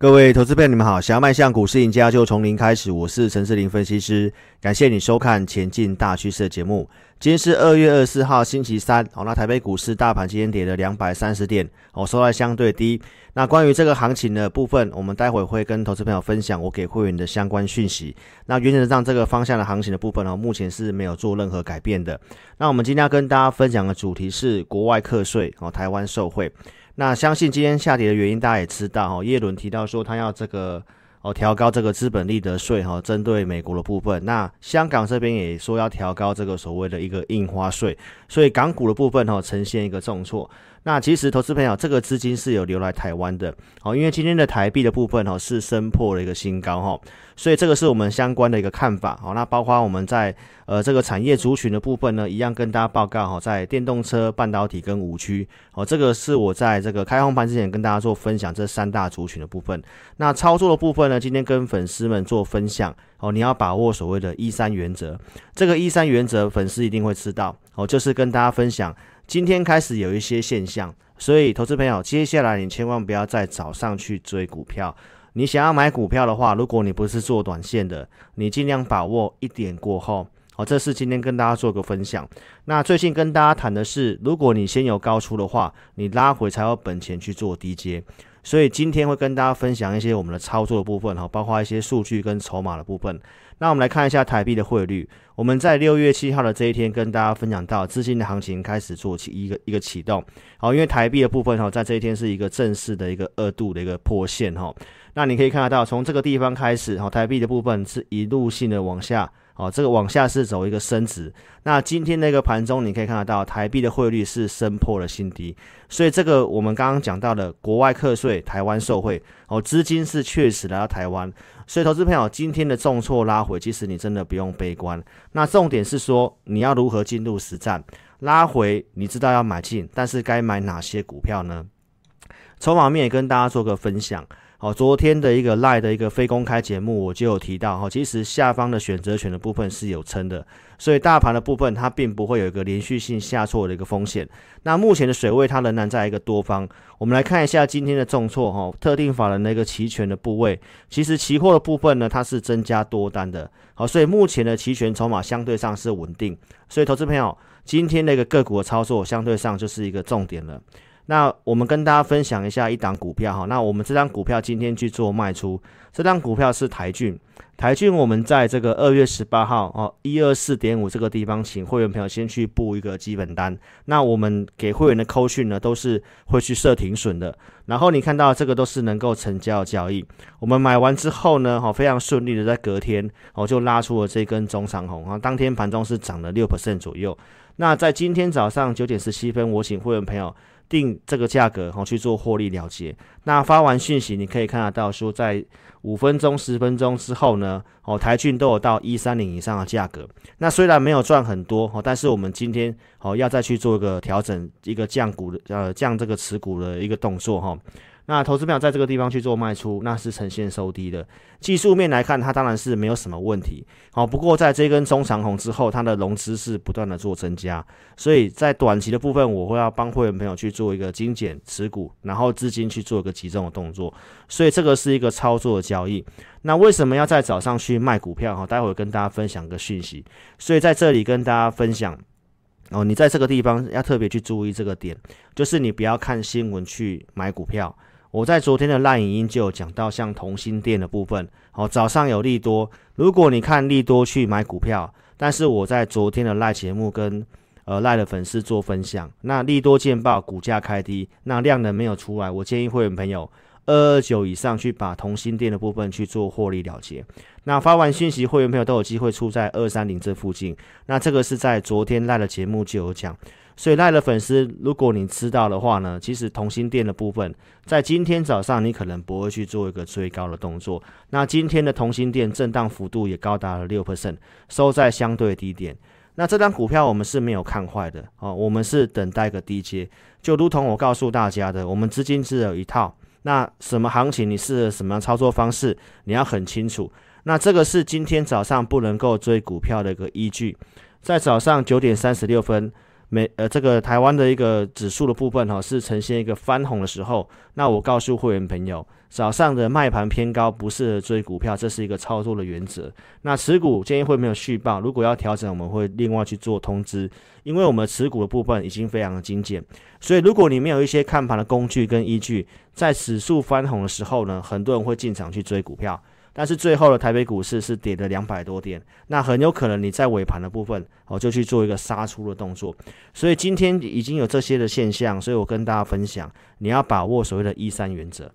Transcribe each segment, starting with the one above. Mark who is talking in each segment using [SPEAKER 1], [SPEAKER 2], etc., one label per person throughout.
[SPEAKER 1] 各位投资朋友，你们好！想要迈向股市赢家，就从零开始。我是陈士林分析师，感谢你收看《前进大趋势》的节目。今天是二月二十四号，星期三。好，那台北股市大盘今天跌了两百三十点，哦，收在相对低。那关于这个行情的部分，我们待会会跟投资朋友分享我给会员的相关讯息。那原则上，这个方向的行情的部分呢，目前是没有做任何改变的。那我们今天要跟大家分享的主题是国外课税哦，台湾受惠。那相信今天下跌的原因，大家也知道哈。耶伦提到说，他要这个哦调高这个资本利得税哈，针对美国的部分。那香港这边也说要调高这个所谓的一个印花税，所以港股的部分哈呈现一个重挫。那其实投资朋友，这个资金是有流来台湾的，好，因为今天的台币的部分哈是升破了一个新高哈，所以这个是我们相关的一个看法。好，那包括我们在呃这个产业族群的部分呢，一样跟大家报告哈，在电动车、半导体跟五 G，好，这个是我在这个开红盘之前跟大家做分享这三大族群的部分。那操作的部分呢，今天跟粉丝们做分享哦，你要把握所谓的一三原则，这个一三原则粉丝一定会知道哦，就是跟大家分享。今天开始有一些现象，所以投资朋友，接下来你千万不要在早上去追股票。你想要买股票的话，如果你不是做短线的，你尽量把握一点过后。好，这是今天跟大家做个分享。那最近跟大家谈的是，如果你先有高出的话，你拉回才有本钱去做低接。所以今天会跟大家分享一些我们的操作的部分哈，包括一些数据跟筹码的部分。那我们来看一下台币的汇率。我们在六月七号的这一天跟大家分享到，资金的行情开始做起一个一个启动。好，因为台币的部分哈，在这一天是一个正式的一个二度的一个破线哈。那你可以看得到，从这个地方开始哈，台币的部分是一路性的往下。哦，这个往下是走一个升值。那今天那个盘中，你可以看得到台币的汇率是升破了新低，所以这个我们刚刚讲到的国外课税，台湾受惠。哦，资金是确实来到台湾，所以投资朋友今天的重挫拉回，其实你真的不用悲观。那重点是说你要如何进入实战，拉回你知道要买进，但是该买哪些股票呢？筹码面也跟大家做个分享。好，昨天的一个 Line 的一个非公开节目，我就有提到哈，其实下方的选择权的部分是有撑的，所以大盘的部分它并不会有一个连续性下挫的一个风险。那目前的水位它仍然在一个多方，我们来看一下今天的重挫哈，特定法人的一个期权的部位，其实期货的部分呢，它是增加多单的，好，所以目前的期权筹码相对上是稳定，所以投资朋友今天的一个个股的操作相对上就是一个重点了。那我们跟大家分享一下一档股票哈，那我们这张股票今天去做卖出，这张股票是台郡，台郡我们在这个二月十八号哦一二四点五这个地方，请会员朋友先去布一个基本单，那我们给会员的扣讯呢都是会去设停损的，然后你看到这个都是能够成交的交易，我们买完之后呢，哈非常顺利的在隔天哦就拉出了这根中长红啊，当天盘中是涨了六 percent 左右，那在今天早上九点十七分，我请会员朋友。定这个价格好去做获利了结。那发完讯息，你可以看得到说，在五分钟、十分钟之后呢，哦，台郡都有到一三零以上的价格。那虽然没有赚很多哦，但是我们今天哦要再去做一个调整，一个降股的呃降这个持股的一个动作哈。那投资票在这个地方去做卖出，那是呈现收低的。技术面来看，它当然是没有什么问题。好，不过在这根中长红之后，它的融资是不断的做增加，所以在短期的部分，我会要帮会员朋友去做一个精简持股，然后资金去做一个集中的动作。所以这个是一个操作的交易。那为什么要在早上去卖股票？哈，待会跟大家分享个讯息。所以在这里跟大家分享。哦，你在这个地方要特别去注意这个点，就是你不要看新闻去买股票。我在昨天的赖影音就有讲到，像同心店的部分，哦，早上有利多，如果你看利多去买股票，但是我在昨天的赖节目跟呃赖的粉丝做分享，那利多见报，股价开低，那量能没有出来，我建议会员朋友二二九以上去把同心电的部分去做获利了结。那发完讯息，会员朋友都有机会出在二三零这附近，那这个是在昨天赖的节目就有讲。所以赖的粉丝，如果你知道的话呢，其实同心店的部分，在今天早上你可能不会去做一个追高的动作。那今天的同心店震荡幅度也高达了六 percent，收在相对低点。那这张股票我们是没有看坏的哦，我们是等待个低阶，就如同我告诉大家的，我们资金只有一套。那什么行情，你适合什么样操作方式，你要很清楚。那这个是今天早上不能够追股票的一个依据，在早上九点三十六分。美呃这个台湾的一个指数的部分哈，是呈现一个翻红的时候，那我告诉会员朋友，早上的卖盘偏高，不适合追股票，这是一个操作的原则。那持股建议会没有续报，如果要调整，我们会另外去做通知，因为我们持股的部分已经非常的精简，所以如果你没有一些看盘的工具跟依据，在指数翻红的时候呢，很多人会进场去追股票。但是最后的台北股市是跌了两百多点，那很有可能你在尾盘的部分哦就去做一个杀出的动作，所以今天已经有这些的现象，所以我跟大家分享，你要把握所谓的一三原则。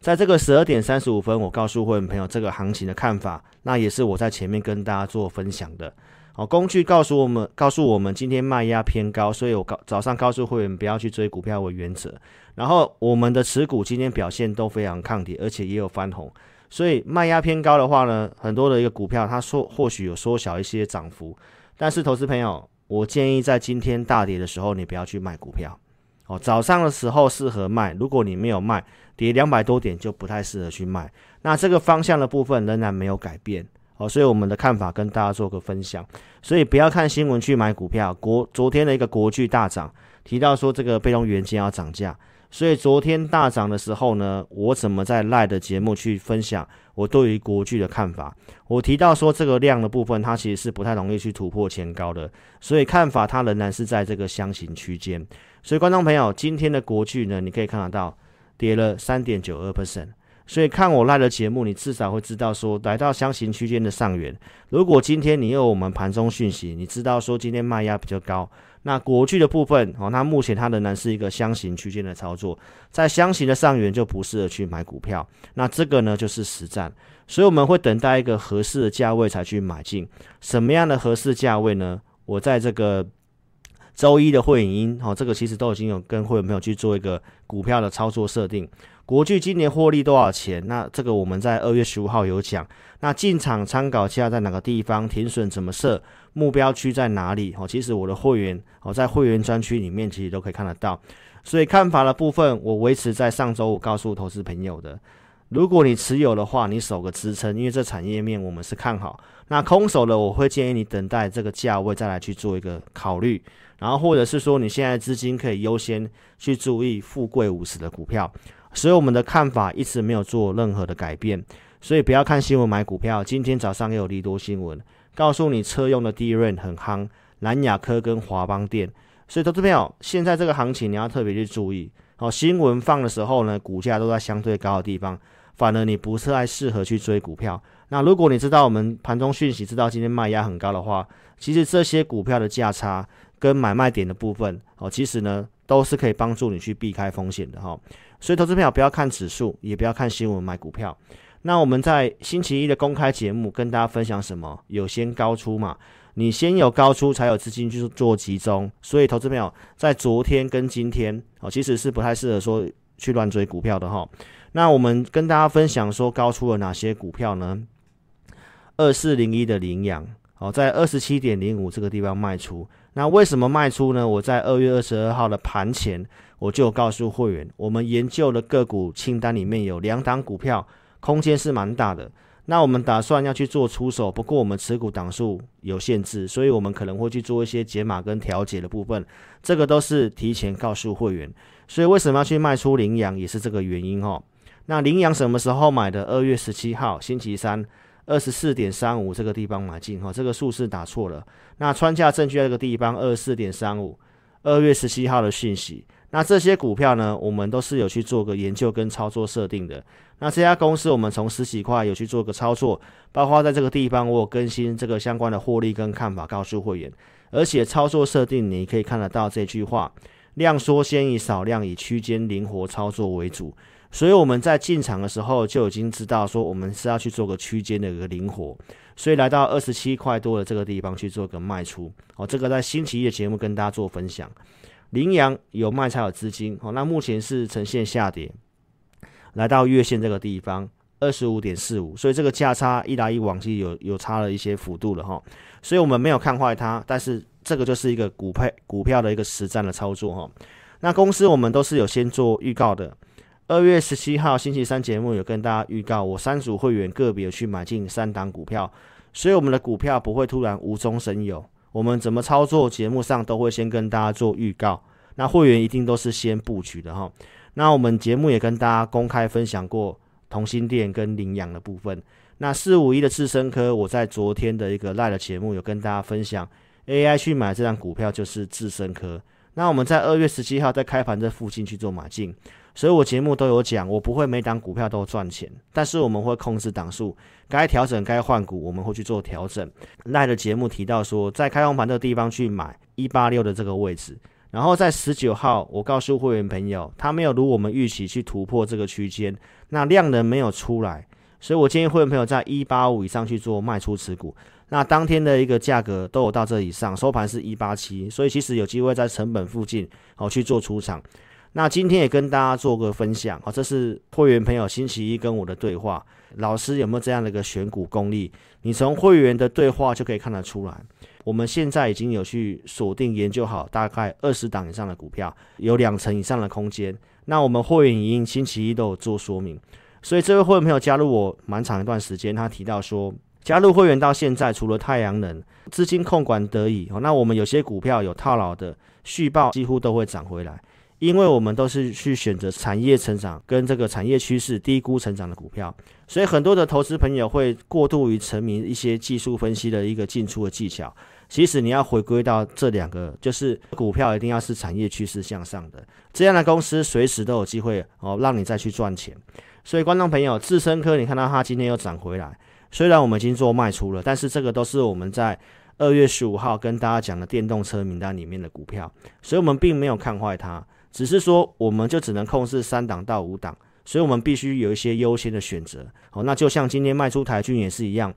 [SPEAKER 1] 在这个十二点三十五分，我告诉会员朋友这个行情的看法，那也是我在前面跟大家做分享的。哦，工具告诉我们，告诉我们今天卖压偏高，所以我告早上告诉会员不要去追股票为原则。然后我们的持股今天表现都非常抗跌，而且也有翻红。所以卖压偏高的话呢，很多的一个股票它缩或许有缩小一些涨幅，但是投资朋友，我建议在今天大跌的时候，你不要去卖股票哦。早上的时候适合卖，如果你没有卖，跌两百多点就不太适合去卖。那这个方向的部分仍然没有改变哦，所以我们的看法跟大家做个分享。所以不要看新闻去买股票。国昨天的一个国巨大涨，提到说这个被动元件要涨价。所以昨天大涨的时候呢，我怎么在赖的节目去分享我对于国剧的看法？我提到说这个量的部分，它其实是不太容易去突破前高的，所以看法它仍然是在这个箱型区间。所以观众朋友，今天的国剧呢，你可以看得到跌了三点九二 percent。所以看我赖的节目，你至少会知道说来到箱型区间的上缘。如果今天你有我们盘中讯息，你知道说今天卖压比较高。那国巨的部分哦，那目前它仍然是一个箱型区间的操作，在箱型的上缘就不适合去买股票。那这个呢就是实战，所以我们会等待一个合适的价位才去买进。什么样的合适价位呢？我在这个周一的会影音哦，这个其实都已经有跟会员朋友去做一个股票的操作设定。国巨今年获利多少钱？那这个我们在二月十五号有讲。那进场参考价在哪个地方？停损怎么设？目标区在哪里？哦，其实我的会员哦，在会员专区里面其实都可以看得到。所以看法的部分，我维持在上周五告诉投资朋友的。如果你持有的话，你守个支撑，因为这产业面我们是看好。那空手的，我会建议你等待这个价位再来去做一个考虑。然后或者是说，你现在资金可以优先去注意富贵五十的股票。所以我们的看法一直没有做任何的改变，所以不要看新闻买股票。今天早上也有利多新闻，告诉你车用的 d r a 很夯，南亚科跟华邦电。所以投资朋友，现在这个行情你要特别去注意。好，新闻放的时候呢，股价都在相对高的地方，反而你不是太适合去追股票。那如果你知道我们盘中讯息，知道今天卖压很高的话，其实这些股票的价差跟买卖点的部分，哦，其实呢都是可以帮助你去避开风险的哈。所以，投资朋友不要看指数，也不要看新闻买股票。那我们在星期一的公开节目跟大家分享什么？有先高出嘛？你先有高出，才有资金去做集中。所以，投资朋友在昨天跟今天哦，其实是不太适合说去乱追股票的哈。那我们跟大家分享说高出了哪些股票呢？二四零一的羚羊哦，在二十七点零五这个地方卖出。那为什么卖出呢？我在二月二十二号的盘前。我就告诉会员，我们研究的个股清单里面有两档股票，空间是蛮大的。那我们打算要去做出手，不过我们持股档数有限制，所以我们可能会去做一些解码跟调节的部分。这个都是提前告诉会员。所以为什么要去卖出羚羊，也是这个原因哦。那羚羊什么时候买的？二月十七号星期三，二十四点三五这个地方买进哈，这个数是打错了。那穿价证据在这个地方，二十四点三五，二月十七号的讯息。那这些股票呢，我们都是有去做个研究跟操作设定的。那这家公司我们从十几块有去做个操作，包括在这个地方我有更新这个相关的获利跟看法告诉会员，而且操作设定你可以看得到这句话：量缩先以少量以区间灵活操作为主。所以我们在进场的时候就已经知道说我们是要去做个区间的一个灵活，所以来到二十七块多的这个地方去做个卖出。哦，这个在星期一的节目跟大家做分享。羚羊有卖才有资金，哦，那目前是呈现下跌，来到月线这个地方二十五点四五，所以这个价差一来一往，其实有有差了一些幅度了哈，所以我们没有看坏它，但是这个就是一个股配股票的一个实战的操作哈。那公司我们都是有先做预告的，二月十七号星期三节目有跟大家预告，我三组会员个别去买进三档股票，所以我们的股票不会突然无中生有。我们怎么操作，节目上都会先跟大家做预告。那会员一定都是先布局的哈。那我们节目也跟大家公开分享过同心店跟领养的部分。那四五一的智深科，我在昨天的一个 Live 的节目有跟大家分享，AI 去买这张股票就是智深科。那我们在二月十七号在开盘这附近去做买进，所以我节目都有讲，我不会每档股票都赚钱，但是我们会控制档数，该调整该换股我们会去做调整。赖的节目提到说，在开红盘这个地方去买一八六的这个位置。然后在十九号，我告诉会员朋友，他没有如我们预期去突破这个区间，那量能没有出来，所以我建议会员朋友在一八五以上去做卖出持股。那当天的一个价格都有到这以上，收盘是一八七，所以其实有机会在成本附近哦去做出场。那今天也跟大家做个分享，哦，这是会员朋友星期一跟我的对话，老师有没有这样的一个选股功力？你从会员的对话就可以看得出来。我们现在已经有去锁定研究好大概二十档以上的股票，有两成以上的空间。那我们会员已经星期一都有做说明，所以这位会员朋友加入我蛮长一段时间，他提到说，加入会员到现在，除了太阳能资金控管得宜，那我们有些股票有套牢的续报几乎都会涨回来，因为我们都是去选择产业成长跟这个产业趋势低估成长的股票，所以很多的投资朋友会过度于沉迷一些技术分析的一个进出的技巧。其实你要回归到这两个，就是股票一定要是产业趋势向上的，这样的公司随时都有机会哦，让你再去赚钱。所以观众朋友，智伸科你看到它今天又涨回来，虽然我们已经做卖出了，但是这个都是我们在二月十五号跟大家讲的电动车名单里面的股票，所以我们并没有看坏它，只是说我们就只能控制三档到五档，所以我们必须有一些优先的选择。哦，那就像今天卖出台郡也是一样，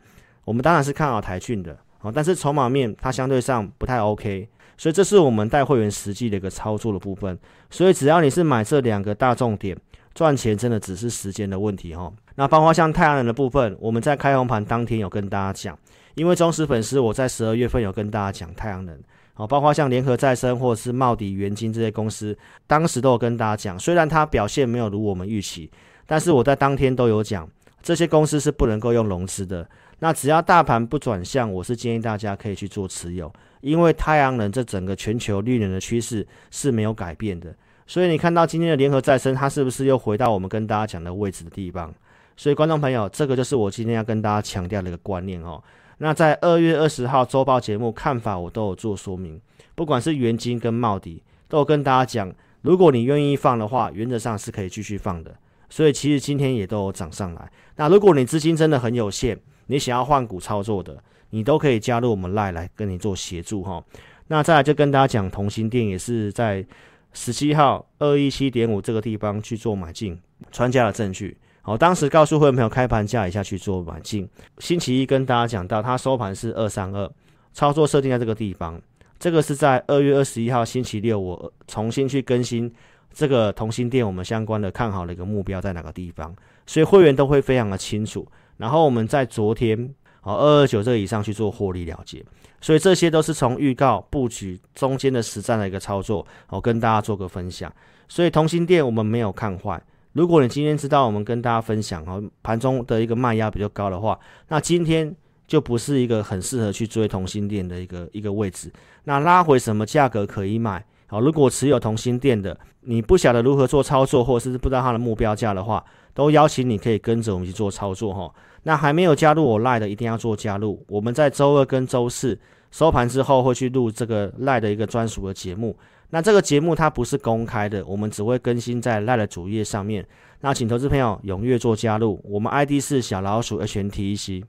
[SPEAKER 1] 我们当然是看好台郡的。哦，但是筹码面它相对上不太 OK，所以这是我们带会员实际的一个操作的部分。所以只要你是买这两个大重点，赚钱真的只是时间的问题哈。那包括像太阳能的部分，我们在开红盘当天有跟大家讲，因为忠实粉丝我在十二月份有跟大家讲太阳能，哦，包括像联合再生或者是茂迪、元金这些公司，当时都有跟大家讲，虽然它表现没有如我们预期，但是我在当天都有讲，这些公司是不能够用融资的。那只要大盘不转向，我是建议大家可以去做持有，因为太阳能这整个全球绿能的趋势是没有改变的。所以你看到今天的联合再生，它是不是又回到我们跟大家讲的位置的地方？所以观众朋友，这个就是我今天要跟大家强调的一个观念哦。那在二月二十号周报节目看法，我都有做说明，不管是元金跟茂迪，都有跟大家讲，如果你愿意放的话，原则上是可以继续放的。所以其实今天也都有涨上来。那如果你资金真的很有限，你想要换股操作的，你都可以加入我们赖来跟你做协助哈。那再来就跟大家讲，同心电也是在十七号二一七点五这个地方去做买进，传家的证据。好，当时告诉会员朋友开盘价以下去做买进。星期一跟大家讲到，它收盘是二三二，操作设定在这个地方。这个是在二月二十一号星期六，我重新去更新这个同心电我们相关的看好的一个目标在哪个地方，所以会员都会非常的清楚。然后我们在昨天哦二二九这个以上去做获利了结，所以这些都是从预告布局中间的实战的一个操作，我跟大家做个分享。所以同心电我们没有看坏。如果你今天知道我们跟大家分享哦盘中的一个卖压比较高的话，那今天就不是一个很适合去追同心电的一个一个位置。那拉回什么价格可以买？好，如果持有同心电的，你不晓得如何做操作，或者是不知道它的目标价的话，都邀请你可以跟着我们去做操作哈。那还没有加入我赖的，一定要做加入。我们在周二跟周四收盘之后会去录这个赖的一个专属的节目。那这个节目它不是公开的，我们只会更新在 LINE 的主页上面。那请投资朋友踊跃做加入，我们 ID 是小老鼠 HNTEC。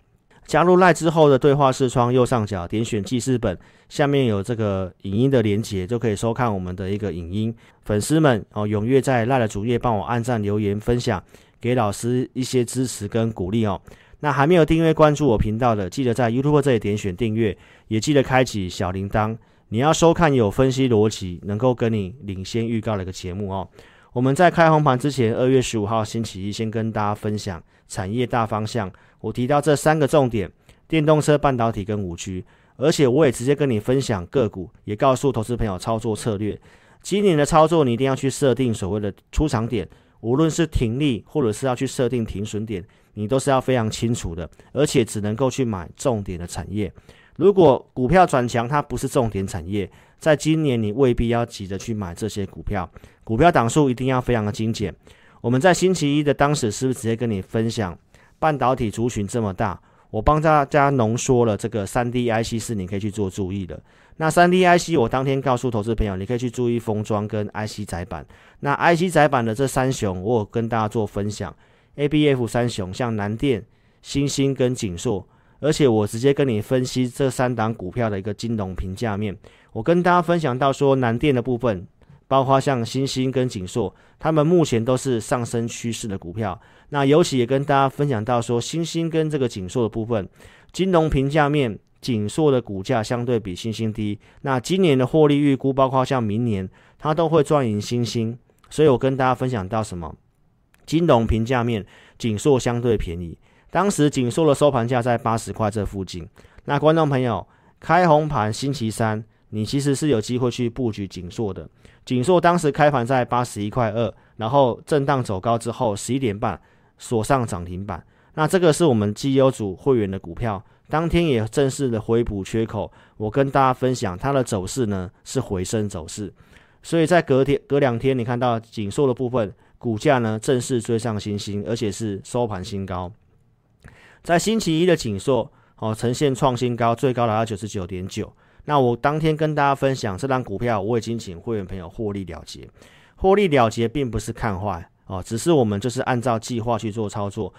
[SPEAKER 1] 加入 LINE 之后的对话视窗右上角点选记事本，下面有这个影音的连接，就可以收看我们的一个影音。粉丝们哦，踊跃在 LINE 的主页帮我按赞、留言、分享。给老师一些支持跟鼓励哦。那还没有订阅关注我频道的，记得在 YouTube 这里点选订阅，也记得开启小铃铛。你要收看有分析逻辑、能够跟你领先预告的一个节目哦。我们在开红盘之前，二月十五号星期一，先跟大家分享产业大方向。我提到这三个重点：电动车、半导体跟五 G。而且我也直接跟你分享个股，也告诉投资朋友操作策略。今年的操作，你一定要去设定所谓的出场点。无论是停利，或者是要去设定停损点，你都是要非常清楚的，而且只能够去买重点的产业。如果股票转强，它不是重点产业，在今年你未必要急着去买这些股票。股票档数一定要非常的精简。我们在星期一的当时是不是直接跟你分享，半导体族群这么大，我帮大家浓缩了这个三 D IC 是你可以去做注意的。那三 D IC 我当天告诉投资朋友，你可以去注意封装跟 IC 载板。那 IC 载板的这三雄，我有跟大家做分享。ABF 三雄像南电、欣兴跟景硕。而且我直接跟你分析这三档股票的一个金融评价面，我跟大家分享到说，南电的部分，包括像新兴跟景硕，他们目前都是上升趋势的股票。那尤其也跟大家分享到说，新兴跟这个景硕的部分，金融评价面，景硕的股价相对比新兴低。那今年的获利预估，包括像明年，它都会赚赢新兴。所以我跟大家分享到什么？金融评价面，景硕相对便宜。当时景硕的收盘价在八十块这附近。那观众朋友，开红盘星期三，你其实是有机会去布局景硕的。景硕当时开盘在八十一块二，然后震荡走高之后，十一点半锁上涨停板。那这个是我们绩优组会员的股票，当天也正式的回补缺口。我跟大家分享它的走势呢是回升走势，所以在隔天隔两天，你看到景硕的部分股价呢正式追上新星，而且是收盘新高。在星期一的紧缩哦，呈现创新高，最高达到九十九点九。那我当天跟大家分享这张股票，我已经请会员朋友获利了结。获利了结并不是看坏哦，只是我们就是按照计划去做操作。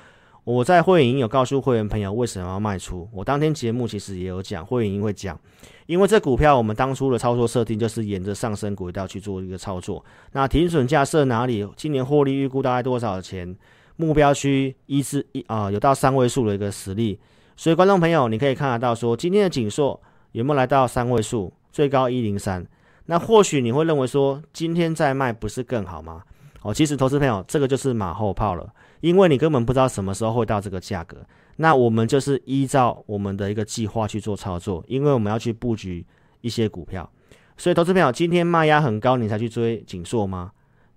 [SPEAKER 1] 我在会员有告诉会员朋友为什么要卖出。我当天节目其实也有讲，会员营会讲，因为这股票我们当初的操作设定就是沿着上升轨道去做一个操作。那停损价设哪里？今年获利预估大概多少钱？目标区一至一啊，有到三位数的一个实力，所以观众朋友，你可以看得到说，今天的景硕有没有来到三位数，最高一零三。那或许你会认为说，今天再卖不是更好吗？哦，其实投资朋友，这个就是马后炮了，因为你根本不知道什么时候会到这个价格。那我们就是依照我们的一个计划去做操作，因为我们要去布局一些股票。所以投资朋友，今天卖压很高，你才去追紧硕吗？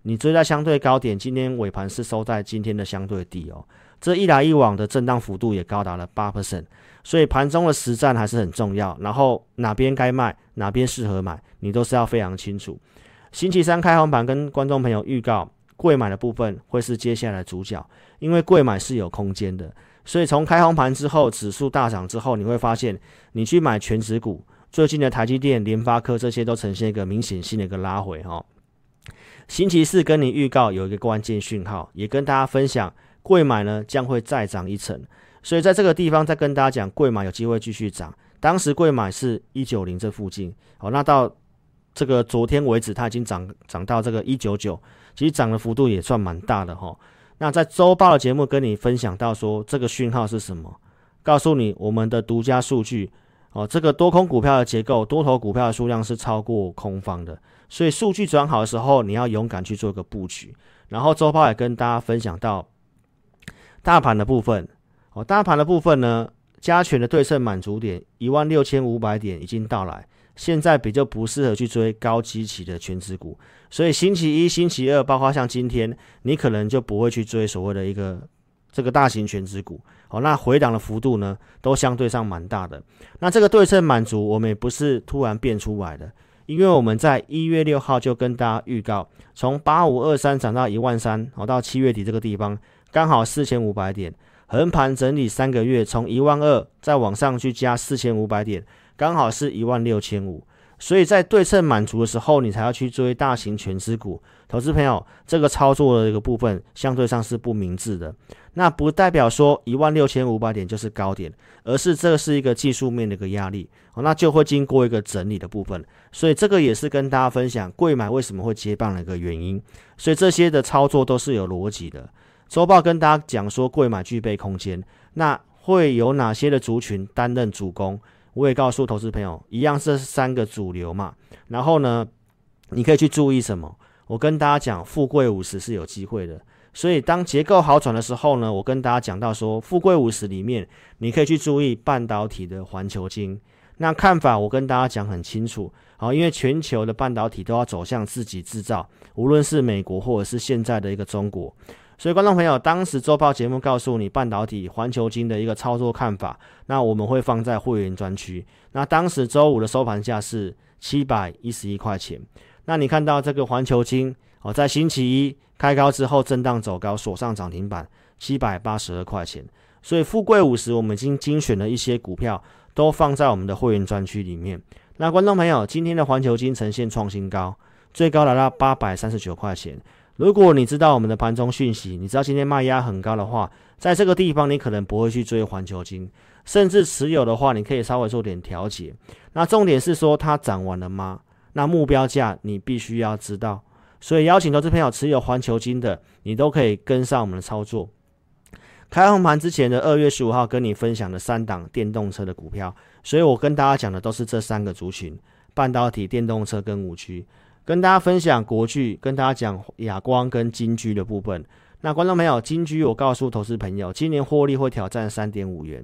[SPEAKER 1] 你追在相对高点，今天尾盘是收在今天的相对低哦。这一来一往的震荡幅度也高达了八 percent，所以盘中的实战还是很重要。然后哪边该卖，哪边适合买，你都是要非常清楚。星期三开红盘，跟观众朋友预告，贵买的部分会是接下来主角，因为贵买是有空间的。所以从开红盘之后，指数大涨之后，你会发现，你去买全指股，最近的台积电、联发科这些都呈现一个明显性的一个拉回哈。星期四跟你预告有一个关键讯号，也跟大家分享，贵买呢将会再涨一层，所以在这个地方再跟大家讲，贵买有机会继续涨。当时贵买是一九零这附近，好，那到这个昨天为止，它已经涨涨到这个一九九，其实涨的幅度也算蛮大的哈。那在周报的节目跟你分享到说，这个讯号是什么？告诉你我们的独家数据。哦，这个多空股票的结构，多头股票的数量是超过空方的，所以数据转好的时候，你要勇敢去做一个布局。然后周报也跟大家分享到，大盘的部分，哦，大盘的部分呢，加权的对称满足点一万六千五百点已经到来，现在比较不适合去追高基期的全值股，所以星期一、星期二，包括像今天，你可能就不会去追所谓的一个。这个大型全值股，好，那回档的幅度呢，都相对上蛮大的。那这个对称满足，我们也不是突然变出来的，因为我们在一月六号就跟大家预告，从八五二三涨到一万三，好，到七月底这个地方，刚好四千五百点，横盘整理三个月，从一万二再往上去加四千五百点，刚好是一万六千五。所以在对称满足的时候，你才要去追大型全值股。投资朋友，这个操作的一个部分相对上是不明智的。那不代表说一万六千五百点就是高点，而是这是一个技术面的一个压力，那就会经过一个整理的部分。所以这个也是跟大家分享贵买为什么会接棒的一个原因。所以这些的操作都是有逻辑的。周报跟大家讲说贵买具备空间，那会有哪些的族群担任主攻？我也告诉投资朋友，一样是三个主流嘛。然后呢，你可以去注意什么？我跟大家讲，富贵五十是有机会的。所以当结构好转的时候呢，我跟大家讲到说，富贵五十里面，你可以去注意半导体的环球金。那看法我跟大家讲很清楚，好，因为全球的半导体都要走向自己制造，无论是美国或者是现在的一个中国。所以观众朋友，当时周报节目告诉你半导体环球金的一个操作看法，那我们会放在会员专区。那当时周五的收盘价是七百一十一块钱。那你看到这个环球金哦，在星期一开高之后震荡走高，锁上涨停板七百八十二块钱。所以富贵五十，我们已经精选了一些股票，都放在我们的会员专区里面。那观众朋友，今天的环球金呈现创新高，最高来到八百三十九块钱。如果你知道我们的盘中讯息，你知道今天卖压很高的话，在这个地方你可能不会去追环球金，甚至持有的话，你可以稍微做点调节。那重点是说它涨完了吗？那目标价你必须要知道。所以邀请投资朋友持有环球金的，你都可以跟上我们的操作。开红盘之前的二月十五号跟你分享的三档电动车的股票，所以我跟大家讲的都是这三个族群：半导体、电动车跟五 G。跟大家分享国巨，跟大家讲亚光跟金居的部分。那观众朋友，金居我告诉投资朋友，今年获利会挑战三点五元。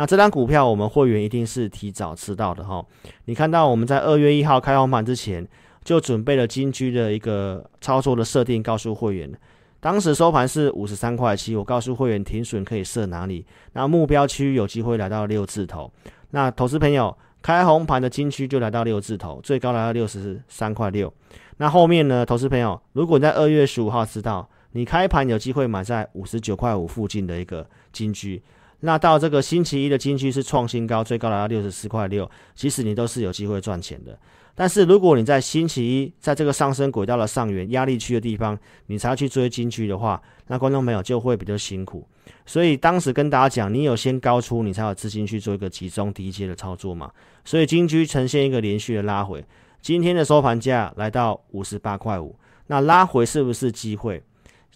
[SPEAKER 1] 那这张股票我们会员一定是提早吃到的哈。你看到我们在二月一号开红盘之前就准备了金居的一个操作的设定，告诉会员，当时收盘是五十三块七，我告诉会员停损可以设哪里，那目标区有机会来到六字头。那投资朋友。开红盘的金区就来到六字头，最高来到六十三块六。那后面呢，投资朋友，如果你在二月十五号知道你开盘有机会买在五十九块五附近的一个金区，那到这个星期一的金区是创新高，最高来到六十四块六，其实你都是有机会赚钱的。但是如果你在星期一在这个上升轨道的上缘压力区的地方，你才要去追金区的话，那观众朋友就会比较辛苦。所以当时跟大家讲，你有先高出，你才有资金去做一个集中低阶的操作嘛。所以金居呈现一个连续的拉回，今天的收盘价来到五十八块五。那拉回是不是机会？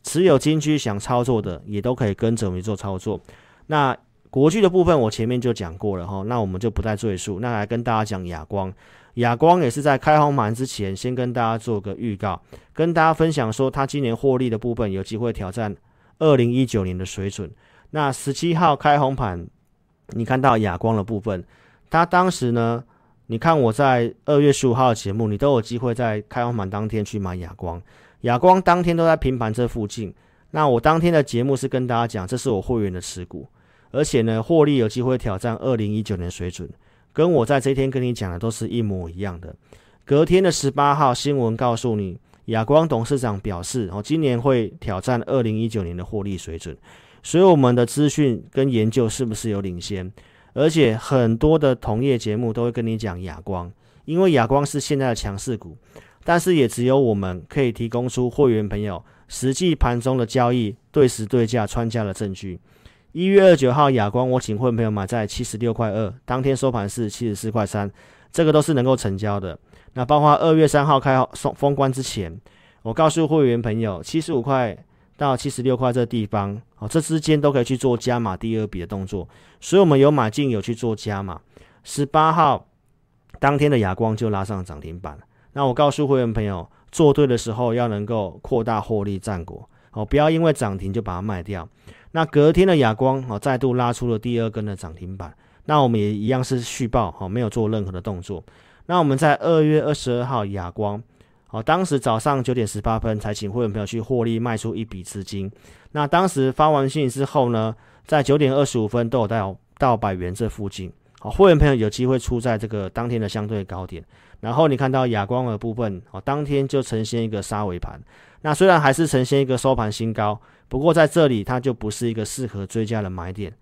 [SPEAKER 1] 持有金居想操作的也都可以跟着我们做操作。那国巨的部分我前面就讲过了哈，那我们就不再赘述。那来跟大家讲亚光，亚光也是在开红盘之前先跟大家做个预告，跟大家分享说它今年获利的部分有机会挑战二零一九年的水准。那十七号开红盘，你看到亚光的部分，它当时呢，你看我在二月十五号的节目，你都有机会在开红盘当天去买亚光，亚光当天都在平盘这附近。那我当天的节目是跟大家讲，这是我会员的持股，而且呢，获利有机会挑战二零一九年水准，跟我在这天跟你讲的都是一模一样的。隔天的十八号新闻告诉你，亚光董事长表示，哦，今年会挑战二零一九年的获利水准。所以我们的资讯跟研究是不是有领先？而且很多的同业节目都会跟你讲亚光，因为亚光是现在的强势股，但是也只有我们可以提供出会员朋友实际盘中的交易对时对价穿价的证据。一月二九号亚光，我请会朋友买在七十六块二，当天收盘是七十四块三，这个都是能够成交的。那包括二月三号开封封关之前，我告诉会员朋友七十五块。到七十六块这地方，哦，这之间都可以去做加码第二笔的动作，所以我们有买进有去做加码。十八号当天的亚光就拉上涨停板。那我告诉会员朋友，做对的时候要能够扩大获利战果，哦，不要因为涨停就把它卖掉。那隔天的亚光哦，再度拉出了第二根的涨停板，那我们也一样是续报，哦，没有做任何的动作。那我们在二月二十二号亚光。哦，当时早上九点十八分才请会员朋友去获利卖出一笔资金。那当时发完信之后呢，在九点二十五分都有到到百元这附近。好，会员朋友有机会出在这个当天的相对高点。然后你看到亚光的部分，哦，当天就呈现一个杀尾盘。那虽然还是呈现一个收盘新高，不过在这里它就不是一个适合追加的买点。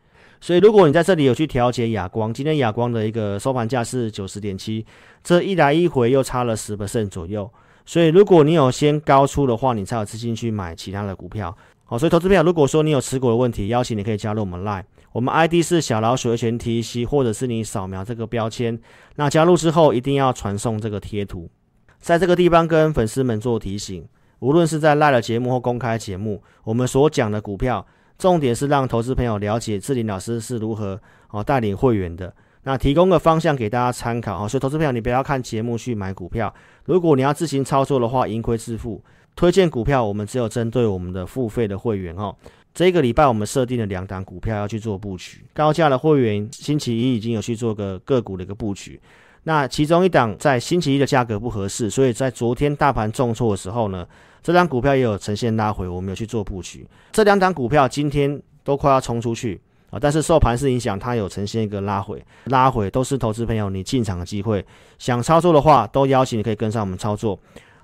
[SPEAKER 1] 所以如果你在这里有去调节亚光，今天亚光的一个收盘价是九十点七，这一来一回又差了十 percent 左右。所以，如果你有先高出的话，你才有资金去买其他的股票。好，所以投资票，如果说你有持股的问题，邀请你可以加入我们 Line，我们 ID 是小老鼠 HNTC，或者是你扫描这个标签。那加入之后，一定要传送这个贴图，在这个地方跟粉丝们做提醒。无论是在 Line 节目或公开节目，我们所讲的股票，重点是让投资朋友了解志霖老师是如何哦带领会员的。那提供个方向给大家参考啊，所以投资朋友你不要看节目去买股票，如果你要自行操作的话，盈亏自负。推荐股票我们只有针对我们的付费的会员哦。这个礼拜我们设定了两档股票要去做布局，高价的会员星期一已经有去做个个股的一个布局。那其中一档在星期一的价格不合适，所以在昨天大盘重挫的时候呢，这张股票也有呈现拉回，我们有去做布局。这两档股票今天都快要冲出去啊，但是受盘势影响，它有呈现一个拉回，拉回都是投资朋友你进场的机会。想操作的话，都邀请你可以跟上我们操作。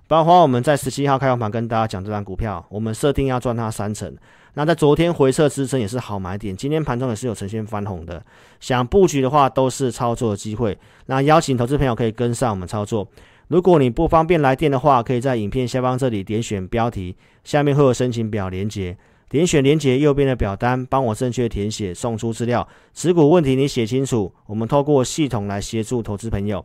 [SPEAKER 1] 包括我们在十七号开放盘跟大家讲这张股票，我们设定要赚它三成。那在昨天回撤支撑也是好买点，今天盘中也是有呈现翻红的。想布局的话，都是操作的机会。那邀请投资朋友可以跟上我们操作。如果你不方便来电的话，可以在影片下方这里点选标题，下面会有申请表连接，点选连接右边的表单，帮我正确填写，送出资料。持股问题你写清楚，我们透过系统来协助投资朋友。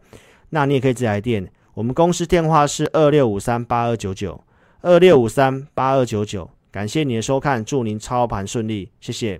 [SPEAKER 1] 那你也可以直接来电，我们公司电话是二六五三八二九九二六五三八二九九。感谢你的收看，祝您操盘顺利，谢谢。